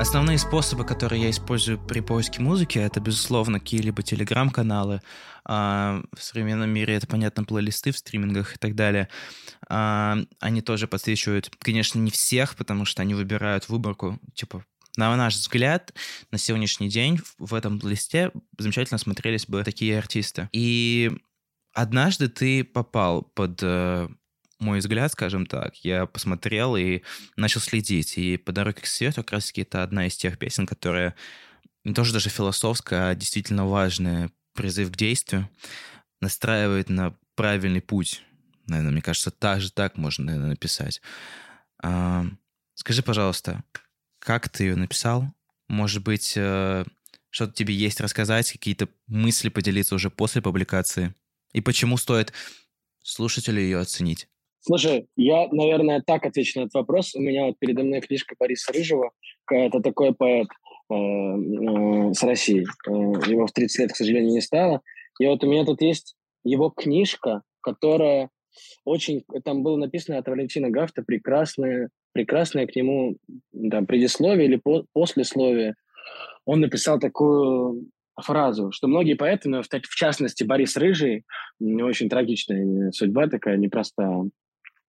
Основные способы, которые я использую при поиске музыки, это, безусловно, какие-либо телеграм-каналы. А, в современном мире это, понятно, плейлисты в стримингах и так далее. А, они тоже подсвечивают, конечно, не всех, потому что они выбирают выборку, типа, на наш взгляд, на сегодняшний день в этом листе замечательно смотрелись бы такие артисты. И однажды ты попал под э, мой взгляд, скажем так, я посмотрел и начал следить. И «По дороге к свету» как раз-таки это одна из тех песен, которая не тоже даже философская, а действительно важная, призыв к действию, настраивает на правильный путь. Наверное, мне кажется, так же так можно, наверное, написать. А, скажи, пожалуйста, как ты ее написал? Может быть, э, что-то тебе есть рассказать, какие-то мысли поделиться уже после публикации? И почему стоит слушателю ее оценить? Слушай, я, наверное, так отвечу на этот вопрос. У меня вот передо мной книжка Бориса Рыжего. Это такой поэт э, э, с России. Э, его в 30 лет, к сожалению, не стало. И вот у меня тут есть его книжка, которая очень... Там было написано от Валентина Гафта прекрасное, прекрасное к нему да, предисловие или по, послесловие. Он написал такую фразу, что многие поэты, но в, в частности Борис Рыжий, очень трагичная судьба такая, непростая,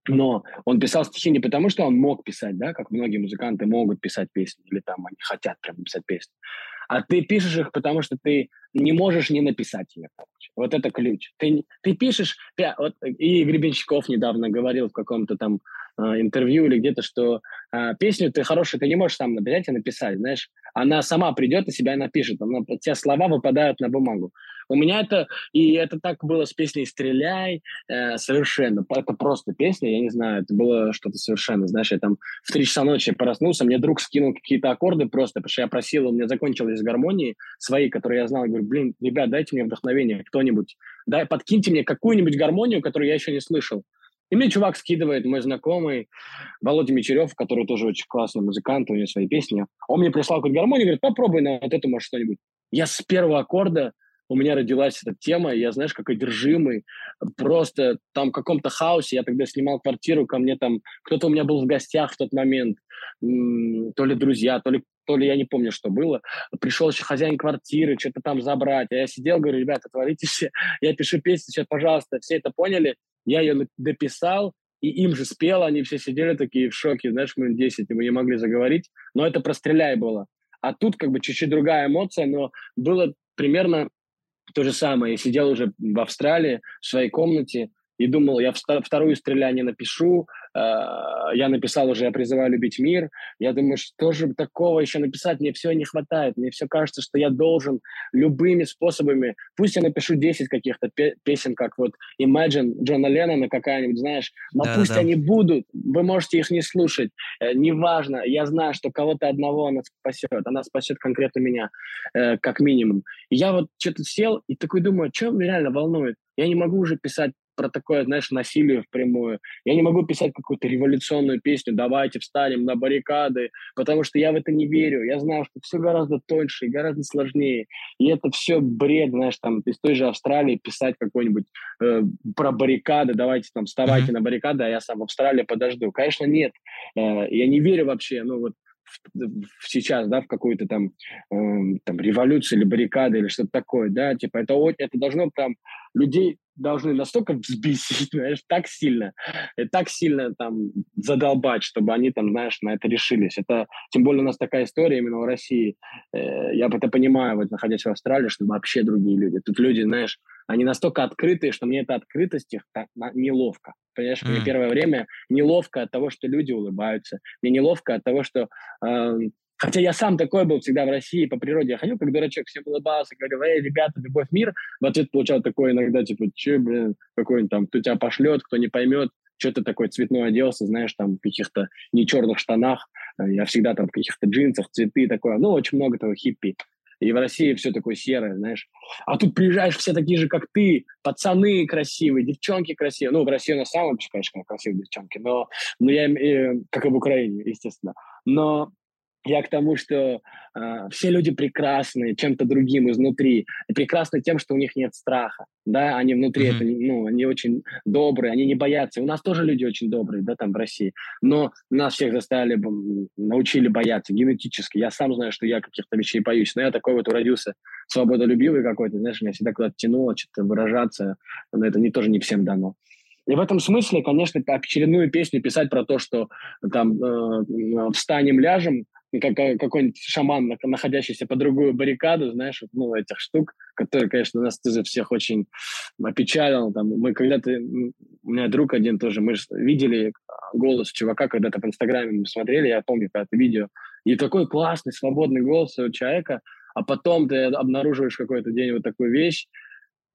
но он писал стихи не потому, что он мог писать, да, как многие музыканты могут писать песни, или там они хотят прям писать песни, а ты пишешь их, потому что ты не можешь не написать ее. Короче. Вот это ключ. Ты, ты пишешь, ты, вот, и Гребенщиков недавно говорил в каком-то там интервью или где-то, что э, песню ты хорошую, ты не можешь сам взять и написать, знаешь. Она сама придет и себя напишет. Она, те слова выпадают на бумагу. У меня это, и это так было с песней «Стреляй», э, совершенно. Это просто песня, я не знаю, это было что-то совершенно. Знаешь, я там в три часа ночи проснулся, мне друг скинул какие-то аккорды просто, потому что я просил, у меня закончились гармонии свои, которые я знал. Я говорю, блин, ребят, дайте мне вдохновение, кто-нибудь. Дай, подкиньте мне какую-нибудь гармонию, которую я еще не слышал. И мне чувак скидывает, мой знакомый, Володя Мечерев, который тоже очень классный музыкант, у него свои песни. Он мне прислал какую-то гармонию, говорит, попробуй на вот это, может, что-нибудь. Я с первого аккорда у меня родилась эта тема, я, знаешь, как одержимый, просто там в каком-то хаосе, я тогда снимал квартиру, ко мне там, кто-то у меня был в гостях в тот момент, то ли друзья, то ли то ли я не помню, что было. Пришел еще хозяин квартиры, что-то там забрать. А я сидел, говорю, ребята, творите все. Я пишу песню, сейчас, пожалуйста, все это поняли. Я ее дописал, и им же спел, они все сидели такие в шоке, знаешь, мы 10, и мы не могли заговорить. Но это про «Стреляй» было. А тут как бы чуть-чуть другая эмоция, но было примерно то же самое. Я сидел уже в Австралии в своей комнате и думал, я вторую стреляние напишу, Э, я написал уже «Я призываю любить мир». Я думаю, что же такого еще написать? Мне все не хватает. Мне все кажется, что я должен любыми способами... Пусть я напишу 10 каких-то песен, как вот Imagine Джона Леннона какая-нибудь, знаешь, но да, пусть да. они будут. Вы можете их не слушать. Э, неважно. Я знаю, что кого-то одного она спасет. Она спасет конкретно меня, э, как минимум. И я вот что-то сел и такой думаю, что меня реально волнует? Я не могу уже писать про такое, знаешь, насилие впрямую. Я не могу писать какую-то революционную песню «давайте встанем на баррикады», потому что я в это не верю. Я знаю, что все гораздо тоньше и гораздо сложнее. И это все бред, знаешь, там из той же Австралии писать какой-нибудь э, про баррикады, давайте там вставайте mm-hmm. на баррикады, а я сам в Австралии подожду. Конечно, нет. Э, я не верю вообще, ну вот сейчас, да, в какую-то там, э, там революцию или баррикады или что-то такое, да, типа это, это должно там людей должны настолько взбесить, знаешь, так сильно, и так сильно там задолбать, чтобы они там, знаешь, на это решились. Это, тем более у нас такая история именно в России. Э, я это понимаю, вот находясь в Австралии, что вообще другие люди. Тут люди, знаешь, они настолько открытые, что мне эта открытость их так, неловко. Понимаешь, mm. мне первое время неловко от того, что люди улыбаются. Мне неловко от того, что э, Хотя я сам такой был всегда в России по природе. Я ходил как дурачок, всем улыбался, говорил, эй, ребята, любовь, мир. В ответ получал такое иногда, типа, че, блин, какой-нибудь там, кто тебя пошлет, кто не поймет, что ты такой цветной оделся, знаешь, там в каких-то не черных штанах. Я всегда там в каких-то джинсах, цветы, такое. Ну, очень много того хиппи. И в России все такое серое, знаешь. А тут приезжаешь, все такие же, как ты. Пацаны красивые, девчонки красивые. Ну, в России на самом деле, конечно, красивые девчонки, но, но я, э, как и в Украине, естественно. Но я к тому, что э, все люди прекрасны чем-то другим изнутри. Прекрасны тем, что у них нет страха. Да, они внутри, mm-hmm. это, ну, они очень добрые, они не боятся. У нас тоже люди очень добрые, да, там в России. Но нас всех заставили, научили бояться генетически. Я сам знаю, что я каких-то вещей боюсь. Но я такой вот уродился свободолюбивый какой-то, знаешь, меня всегда куда-то тянуло, что-то выражаться. Но это не, тоже не всем дано. И в этом смысле, конечно, очередную песню писать про то, что там э, встанем, ляжем, как, какой-нибудь шаман, находящийся по другую баррикаду, знаешь, ну, этих штук, которые, конечно, нас тоже всех очень опечалил. Там, мы когда-то, у меня друг один тоже, мы видели голос чувака, когда-то в Инстаграме мы смотрели, я помню когда-то видео, и такой классный, свободный голос у человека, а потом ты обнаруживаешь какой-то день вот такую вещь,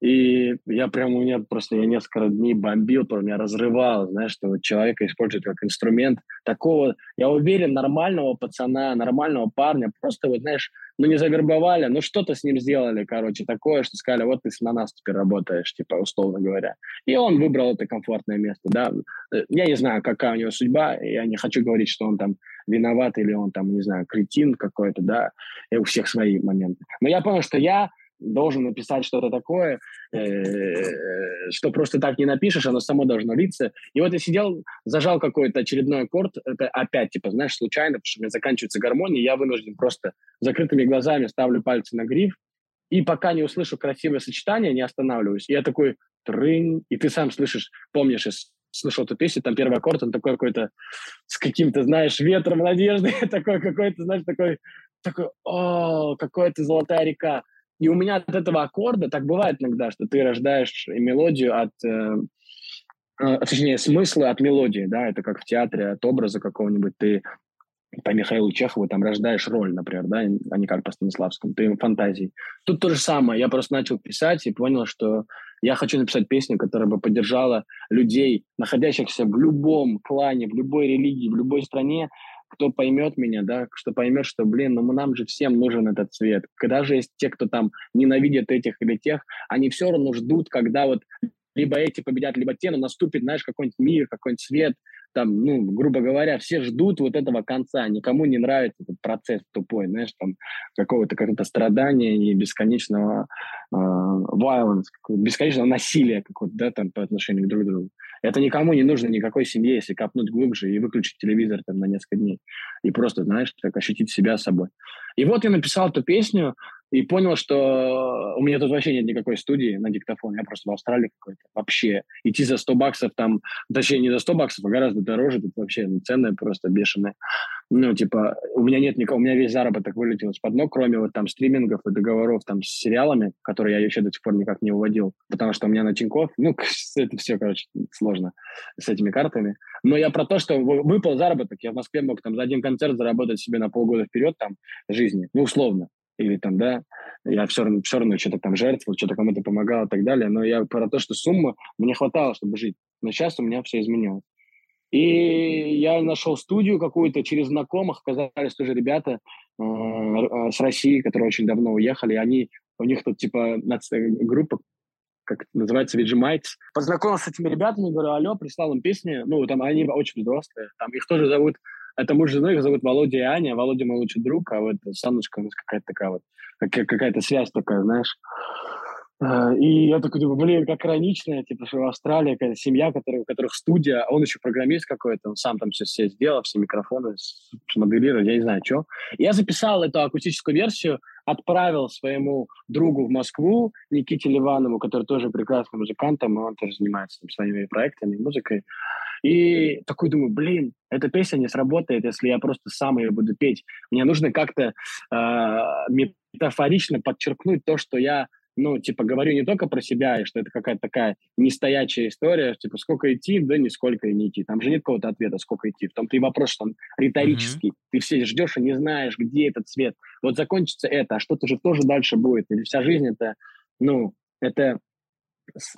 и я прям, у меня просто, я несколько дней бомбил, то меня разрывал, знаешь, что человека используют как инструмент такого, я уверен, нормального пацана, нормального парня, просто вот, знаешь, ну не завербовали, ну что-то с ним сделали, короче, такое, что сказали, вот ты на нас теперь работаешь, типа, условно говоря. И он выбрал это комфортное место, да. Я не знаю, какая у него судьба, я не хочу говорить, что он там виноват или он там, не знаю, кретин какой-то, да, и у всех свои моменты. Но я понял, что я должен написать что-то такое, э, что просто так не напишешь, оно само должно литься. И вот я сидел, зажал какой-то очередной аккорд, это опять, типа, знаешь, случайно, потому что у меня заканчивается гармония, я вынужден просто закрытыми глазами ставлю пальцы на гриф, и пока не услышу красивое сочетание, не останавливаюсь. И я такой трынь, и ты сам слышишь, помнишь, слышал эту песню, там первый аккорд, он такой какой-то с каким-то, знаешь, ветром надежды, такой какой-то, знаешь, такой, такой, о, какая-то золотая река. И у меня от этого аккорда, так бывает иногда, что ты рождаешь мелодию от, э, э, точнее, смысла от мелодии, да, это как в театре, от образа какого-нибудь. Ты по Михаилу Чехову там рождаешь роль, например, да, а не как по Станиславскому, ты фантазии. Тут то же самое, я просто начал писать и понял, что я хочу написать песню, которая бы поддержала людей, находящихся в любом клане, в любой религии, в любой стране, кто поймет меня, да, что поймет, что, блин, ну нам же всем нужен этот цвет. Когда же есть те, кто там ненавидит этих или тех, они все равно ждут, когда вот либо эти победят, либо те, но наступит, знаешь, какой-нибудь мир, какой-нибудь свет, там, ну, грубо говоря, все ждут вот этого конца, никому не нравится этот процесс тупой, знаешь, там, какого-то какого-то страдания и бесконечного э, violence, бесконечного насилия какого-то, да, там, по отношению друг к другу. Это никому не нужно, никакой семье, если копнуть глубже и выключить телевизор там на несколько дней. И просто, знаешь, так ощутить себя собой. И вот я написал эту песню, и понял, что у меня тут вообще нет никакой студии на диктофон, я просто в Австралии какой-то. Вообще. Идти за 100 баксов там, точнее, не за 100 баксов, а гораздо дороже, тут вообще цены просто бешеные. Ну, типа, у меня нет никого, у меня весь заработок вылетел из-под ног, кроме вот там стримингов и договоров там с сериалами, которые я еще до сих пор никак не уводил, потому что у меня на Тинькофф, ну, это все, короче, сложно с этими картами. Но я про то, что выпал заработок, я в Москве мог там за один концерт заработать себе на полгода вперед там жизни, ну, условно или там, да, я все равно, все равно что-то там жертвовал, что-то кому-то помогал и так далее, но я про то, что сумма мне хватало, чтобы жить. Но сейчас у меня все изменилось. И я нашел студию какую-то через знакомых, оказались тоже ребята э, э, с России, которые очень давно уехали, они, у них тут типа группа, как называется, Vegemite. Познакомился с этими ребятами, говорю, алло, прислал им песни, ну, там они очень взрослые, там их тоже зовут это муж с женой, их зовут Володя и Аня. Володя мой лучший друг, а вот Саночка у нас какая-то такая вот, какая-то связь такая, знаешь. Э, и я такой думаю, блин, как иронично, типа, что в Австралии какая-то семья, которая, у которых студия, а он еще программист какой-то, он сам там все, все сделал, все микрофоны смоделировал, я не знаю, что. Я записал эту акустическую версию, отправил своему другу в Москву, Никите Ливанову, который тоже прекрасный музыкант, там, он тоже занимается там, своими проектами, музыкой. И такой думаю, блин, эта песня не сработает, если я просто сам ее буду петь. Мне нужно как-то э, метафорично подчеркнуть то, что я ну, типа, говорю не только про себя, и что это какая-то такая нестоячая история, типа, сколько идти, да нисколько и не идти. Там же нет какого-то ответа, сколько идти. В том-то и вопрос, что он риторический. Mm-hmm. Ты все ждешь и не знаешь, где этот цвет. Вот закончится это, а что-то же тоже дальше будет. Или вся жизнь это, ну, это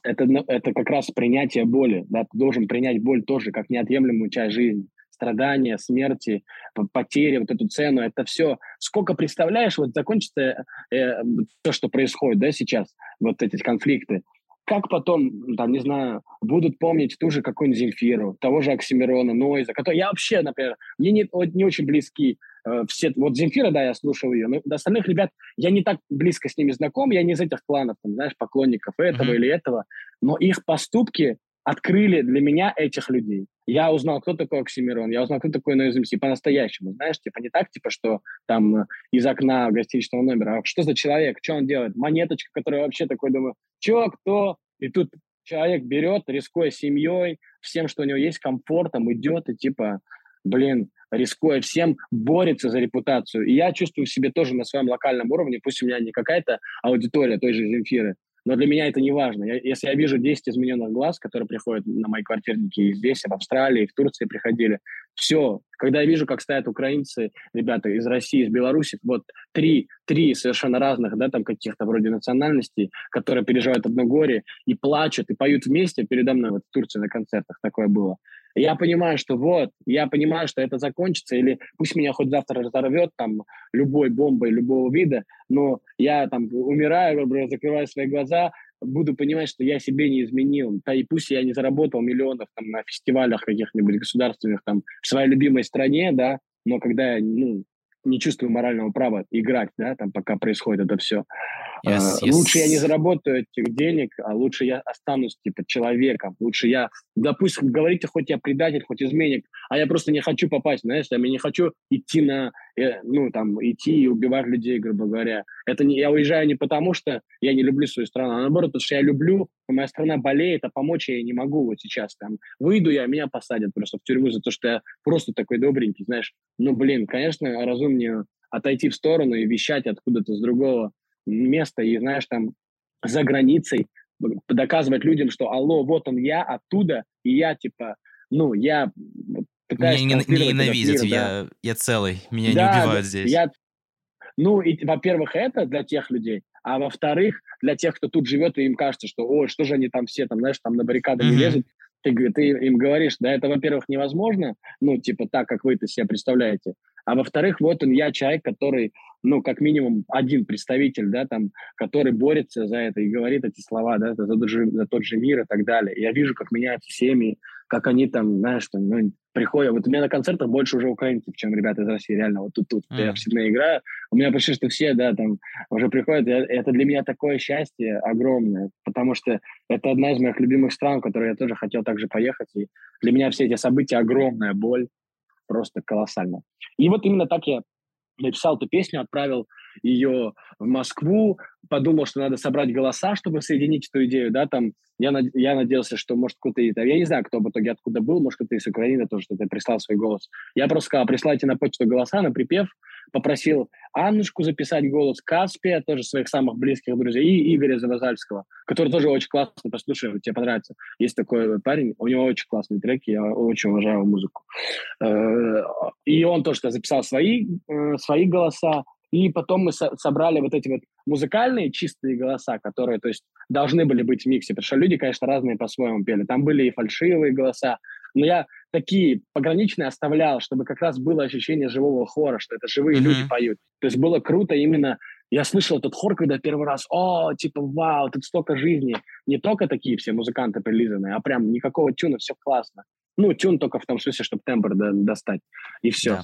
это, ну, это как раз принятие боли. Да? Ты должен принять боль тоже как неотъемлемую часть жизни. Страдания, смерти, потери, вот эту цену, это все. Сколько представляешь, вот закончится э, то, что происходит да, сейчас, вот эти конфликты, как потом, там, не знаю, будут помнить ту же какую-нибудь Земфиру, того же Оксимирона, Нойза, который я вообще, например, мне не, не очень близки э, все, вот Земфира, да, я слушал ее, но до остальных ребят я не так близко с ними знаком, я не из этих кланов, там, знаешь, поклонников этого mm-hmm. или этого, но их поступки открыли для меня этих людей. Я узнал, кто такой Оксимирон, я узнал, кто такой Noise MC по-настоящему, знаешь, типа не так, типа, что там э, из окна гостиничного номера, а что за человек, что он делает, монеточка, которая вообще такой, думаю, чё, кто? И тут человек берет, рискуя семьей, всем, что у него есть, комфортом, идет и типа, блин, рискуя всем, борется за репутацию. И я чувствую в себе тоже на своем локальном уровне, пусть у меня не какая-то аудитория той же Земфиры, но для меня это не важно. Если я вижу 10 измененных глаз, которые приходят на мои квартирники и здесь, и в Австралии, и в Турции приходили, все. Когда я вижу, как стоят украинцы, ребята из России, из Беларуси, вот три, три совершенно разных, да, там каких-то вроде национальностей, которые переживают одно горе и плачут, и поют вместе передо мной вот в Турции на концертах такое было. Я понимаю, что вот, я понимаю, что это закончится, или пусть меня хоть завтра разорвет там любой бомбой любого вида, но я там умираю, закрываю свои глаза, буду понимать, что я себе не изменил. Да и пусть я не заработал миллионов там на фестивалях каких-нибудь государственных там в своей любимой стране, да, но когда я, ну, не чувствую морального права играть, да, там, пока происходит это все. Yes, uh, yes. Лучше я не заработаю этих денег, а лучше я останусь, типа, человеком. Лучше я, допустим, говорите, хоть я предатель, хоть изменник, а я просто не хочу попасть, знаешь, я не хочу идти на, э, ну, там, идти и убивать людей, грубо говоря. Это не, я уезжаю не потому, что я не люблю свою страну, а наоборот, потому что я люблю, моя страна болеет, а помочь я не могу вот сейчас. Там, выйду я, меня посадят просто в тюрьму за то, что я просто такой добренький, знаешь. Ну, блин, конечно, разумнее отойти в сторону и вещать откуда-то с другого место и, знаешь, там за границей доказывать людям, что алло, вот он я оттуда, и я типа, ну, я. Меня не, не ненавидят, мир, я, да. я целый, меня да, не убивают здесь. Я, ну, и, во-первых, это для тех людей, а во-вторых, для тех, кто тут живет, и им кажется, что, ой, что же они там все, там, знаешь, там на баррикады mm-hmm. лезут, ты, ты им говоришь, да, это, во-первых, невозможно, ну, типа так, как вы это себе представляете, а во-вторых, вот он, я человек, который, ну, как минимум один представитель, да, там, который борется за это и говорит эти слова, да, за тот же, за тот же мир и так далее. Я вижу, как меняются семьи, как они там, знаешь, там, ну, приходят. Вот у меня на концертах больше уже украинцев, чем ребята из России, реально. Вот тут, тут mm. я в Сиднее играю, у меня почти что все, да, там уже приходят. Это для меня такое счастье огромное, потому что это одна из моих любимых стран, в которую я тоже хотел также поехать. И для меня все эти события огромная боль просто колоссально. И вот именно так я написал эту песню, отправил ее в Москву, подумал, что надо собрать голоса, чтобы соединить эту идею, да, там, я, над, я надеялся, что, может, кто-то, я не знаю, кто в итоге откуда был, может, кто-то из Украины тоже что-то прислал свой голос. Я просто сказал, присылайте на почту голоса, на припев, попросил Аннушку записать голос, Каспия, тоже своих самых близких друзей, и Игоря Завозальского, который тоже очень классно, послушай, тебе понравится. Есть такой парень, у него очень классные треки, я очень уважаю музыку. Э, и он тоже записал свои, э, свои голоса, и потом мы со- собрали вот эти вот музыкальные чистые голоса, которые, то есть, должны были быть в миксе, потому что люди, конечно, разные по-своему пели. Там были и фальшивые голоса, но я такие пограничные оставлял, чтобы как раз было ощущение живого хора, что это живые mm-hmm. люди поют. То есть было круто именно... Я слышал этот хор, когда первый раз, о, типа, вау, тут столько жизни. Не только такие все музыканты прилизанные, а прям никакого тюна, все классно. Ну, тюн только в том смысле, чтобы тембр достать, и все. Yeah.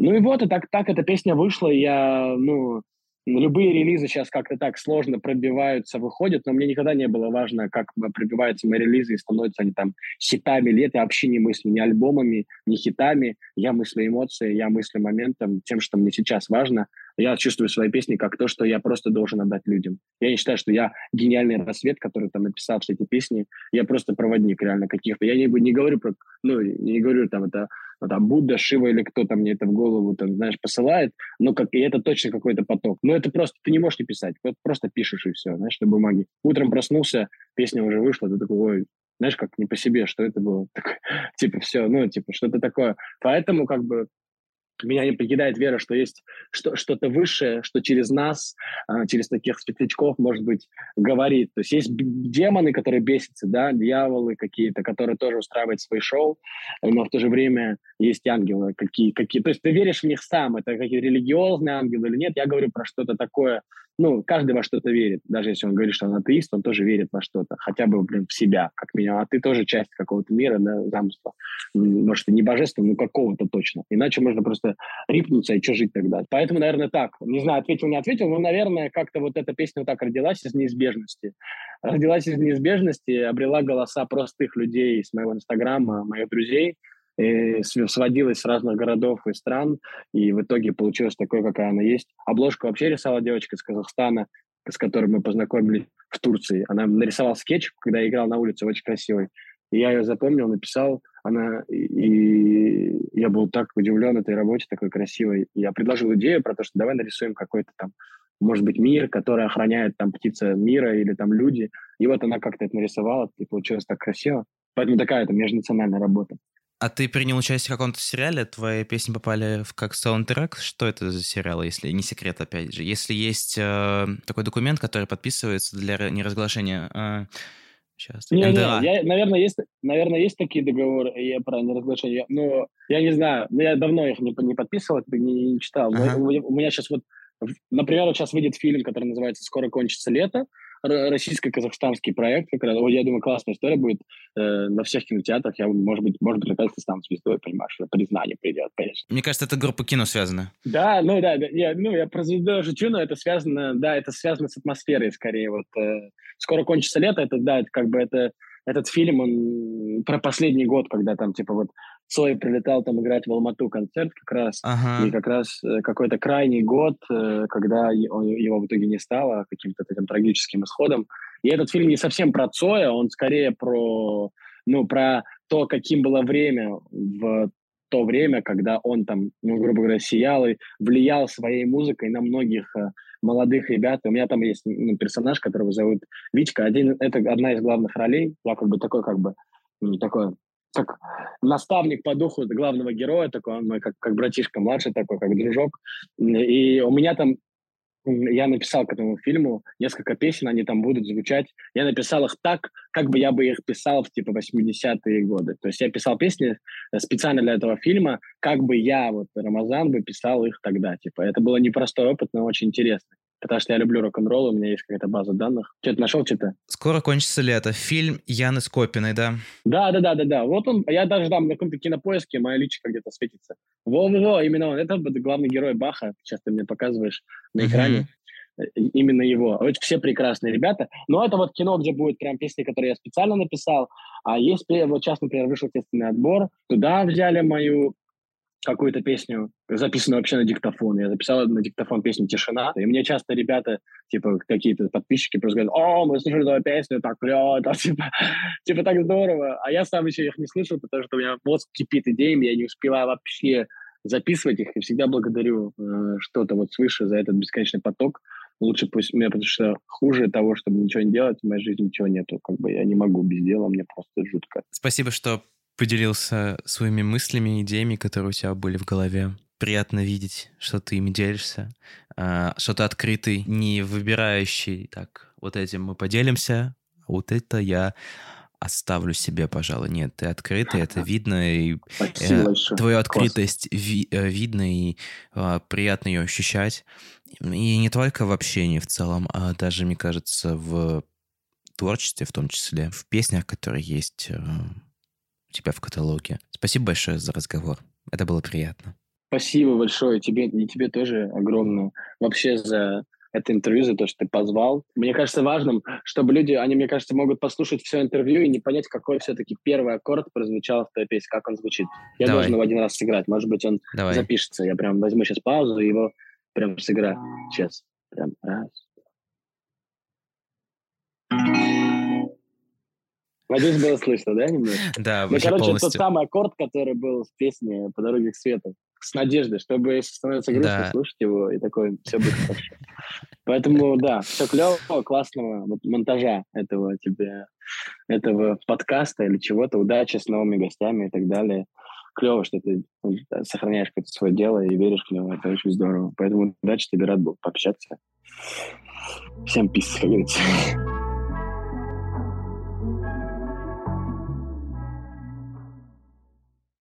Ну и вот, и так, так эта песня вышла, и я, ну, любые релизы сейчас как-то так сложно пробиваются, выходят, но мне никогда не было важно, как пробиваются мои релизы и становятся они там хитами это я вообще не мыслю ни альбомами, ни хитами. Я мыслю эмоции, я мыслю моментом, тем, что мне сейчас важно. Я чувствую свои песни как то, что я просто должен отдать людям. Я не считаю, что я гениальный рассвет, который там написал все эти песни. Я просто проводник реально каких-то. Я не, не говорю про, ну, не говорю там это ну, там Будда, Шива или кто-то мне это в голову, там, знаешь, посылает, но как, и это точно какой-то поток. Но это просто, ты не можешь не писать, вот просто пишешь и все, знаешь, на бумаге. Утром проснулся, песня уже вышла, ты такой, ой, знаешь, как не по себе, что это было. Так, типа, все, ну, типа, что-то такое. Поэтому, как бы, меня не покидает вера, что есть что, что-то высшее, что через нас, а, через таких светлячков, может быть, говорит. То есть есть демоны, которые бесятся, да, дьяволы какие-то, которые тоже устраивают свои шоу, но в то же время есть ангелы какие, какие. То есть ты веришь в них сам, это какие-то религиозные ангелы или нет, я говорю про что-то такое ну, каждый во что-то верит. Даже если он говорит, что он атеист, он тоже верит во что-то. Хотя бы, блин, в себя, как минимум. А ты тоже часть какого-то мира, да, замысла. Может, и не божественного, но какого-то точно. Иначе можно просто рипнуться, и что жить тогда? Поэтому, наверное, так. Не знаю, ответил, не ответил, но, наверное, как-то вот эта песня вот так родилась из неизбежности. Родилась из неизбежности, обрела голоса простых людей с моего инстаграма, моих друзей, и сводилась с разных городов и стран, и в итоге получилась такой, какая она есть. Обложку вообще рисовала девочка из Казахстана, с которой мы познакомились в Турции. Она нарисовала скетч, когда я играл на улице, очень красивый. И я ее запомнил, написал, она, и я был так удивлен этой работе, такой красивой. Я предложил идею про то, что давай нарисуем какой-то там, может быть, мир, который охраняет там птица мира или там люди. И вот она как-то это нарисовала, и получилось так красиво. Поэтому такая это межнациональная работа. А ты принял участие в каком-то сериале? Твои песни попали в как саундтрек? Что это за сериал, если не секрет, опять же? Если есть э, такой документ, который подписывается для неразглашения... Э, сейчас. Не, НДА. не, я, наверное, есть, наверное, есть такие договоры я про неразглашение, но я не знаю, я давно их не, не подписывал, не, не читал. Ага. у меня сейчас вот, например, вот сейчас выйдет фильм, который называется «Скоро кончится лето», российско-казахстанский проект, как раз, я думаю, классная история будет э, на всех кинотеатрах. Я, может быть, может быть, наконец-то стану звездой, понимаешь, признание придет, конечно. Мне кажется, это группа кино связана. Да, ну да, да я, ну, я про звезду шучу, но это связано, да, это связано с атмосферой скорее. Вот э, скоро кончится лето, это, да, это как бы это этот фильм, он про последний год, когда там, типа, вот Цой прилетал там играть в Алмату концерт как раз, ага. и как раз э, какой-то крайний год, э, когда его в итоге не стало каким-то таким трагическим исходом. И этот фильм не совсем про Цоя, он скорее про, ну, про то, каким было время в то время, когда он там, ну, грубо говоря, сиял и влиял своей музыкой на многих э, молодых ребят. У меня там есть ну, персонаж, которого зовут Вичка. Один, это одна из главных ролей. Я как бы такой, как бы, не такой, как наставник по духу главного героя, такой он мой как, как братишка младший такой, как дружок. И у меня там я написал к этому фильму несколько песен, они там будут звучать. Я написал их так, как бы я бы их писал в типа 80-е годы. То есть я писал песни э, специально для этого фильма, как бы я, вот Рамазан, бы писал их тогда. Типа это было непростой опыт, но очень интересный потому что я люблю рок-н-ролл, у меня есть какая-то база данных. Что-то нашел, что-то? Скоро кончится лето. Фильм Яны Скопиной, да? Да, да, да, да, да. Вот он, я даже там на каком-то кинопоиске, моя личка где-то светится. Во-во-во, именно он. Это главный герой Баха, сейчас ты мне показываешь на экране. Mm-hmm. Именно его. Вот все прекрасные ребята. Но это вот кино, где будет прям песни, которые я специально написал. А есть, вот сейчас, например, вышел естественный отбор. Туда взяли мою какую-то песню, записанную вообще на диктофон. Я записал на диктофон песню «Тишина». И мне часто ребята, типа, какие-то подписчики просто говорят, «О, мы слушали твою песню, так клево, типа, типа, так здорово». А я сам еще их не слышал, потому что у меня мозг кипит идеями, я не успеваю вообще записывать их, и всегда благодарю э, что-то вот свыше за этот бесконечный поток. Лучше пусть мне, потому что хуже того, чтобы ничего не делать, в моей жизни ничего нету. Как бы я не могу без дела, мне просто жутко. Спасибо, что поделился своими мыслями, идеями, которые у тебя были в голове. Приятно видеть, что ты ими делишься, а, что ты открытый, не выбирающий, так, вот этим мы поделимся, а вот это я оставлю себе, пожалуй. Нет, ты открытый, это видно, и э, твою открытость ви, э, видно, и э, приятно ее ощущать. И не только в общении в целом, а даже, мне кажется, в творчестве в том числе, в песнях, которые есть э, у тебя в каталоге. Спасибо большое за разговор. Это было приятно. Спасибо большое тебе и тебе тоже огромное вообще за это интервью, за то, что ты позвал. Мне кажется важным, чтобы люди, они, мне кажется, могут послушать все интервью и не понять, какой все-таки первый аккорд прозвучал в той песне, как он звучит. Я Давай. должен его один раз сыграть. Может быть, он Давай. запишется. Я прям возьму сейчас паузу и его прям сыграю. Сейчас. Прям раз. Надеюсь, было слышно, да, немного? Да, ну, короче, полностью. тот самый аккорд, который был в песне «По дороге к свету». С надеждой, чтобы, если становится грустно, да. слушать его, и такое, все будет хорошо. Поэтому, да, все клево, классного вот, монтажа этого тебе, этого подкаста или чего-то. Удачи с новыми гостями и так далее. Клево, что ты ну, сохраняешь какое-то свое дело и веришь в него. Это очень здорово. Поэтому удачи тебе, рад был пообщаться. Всем пиздец, как говорится.